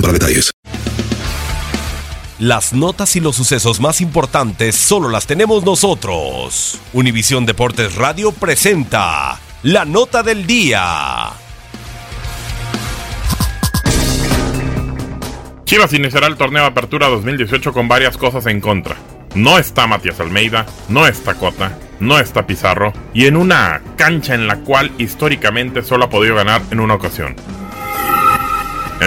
para detalles. Las notas y los sucesos más importantes solo las tenemos nosotros. Univisión Deportes Radio presenta la nota del día. Chivas iniciará el torneo de Apertura 2018 con varias cosas en contra. No está Matías Almeida, no está Cota, no está Pizarro y en una cancha en la cual históricamente solo ha podido ganar en una ocasión.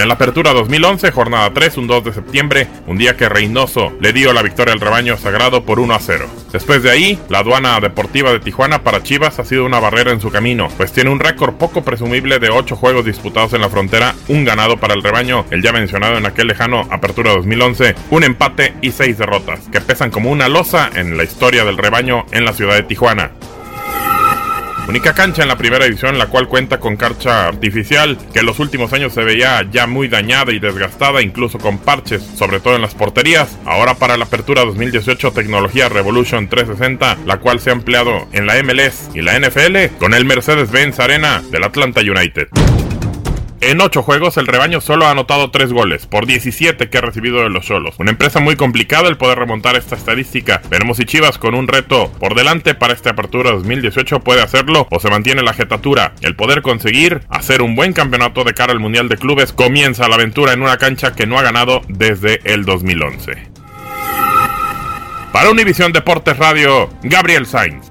En el Apertura 2011, jornada 3, un 2 de septiembre, un día que Reynoso le dio la victoria al rebaño sagrado por 1 a 0. Después de ahí, la aduana deportiva de Tijuana para Chivas ha sido una barrera en su camino, pues tiene un récord poco presumible de 8 juegos disputados en la frontera, un ganado para el rebaño, el ya mencionado en aquel lejano Apertura 2011, un empate y 6 derrotas, que pesan como una losa en la historia del rebaño en la ciudad de Tijuana. Única cancha en la primera edición, la cual cuenta con cancha artificial, que en los últimos años se veía ya muy dañada y desgastada, incluso con parches, sobre todo en las porterías. Ahora para la apertura 2018, tecnología Revolution 360, la cual se ha empleado en la MLS y la NFL con el Mercedes-Benz Arena del Atlanta United. En 8 juegos, el rebaño solo ha anotado 3 goles, por 17 que ha recibido de los solos. Una empresa muy complicada el poder remontar esta estadística. Veremos si Chivas, con un reto por delante para esta apertura 2018, puede hacerlo o se mantiene la jetatura. El poder conseguir hacer un buen campeonato de cara al Mundial de Clubes comienza la aventura en una cancha que no ha ganado desde el 2011. Para Univisión Deportes Radio, Gabriel Sainz.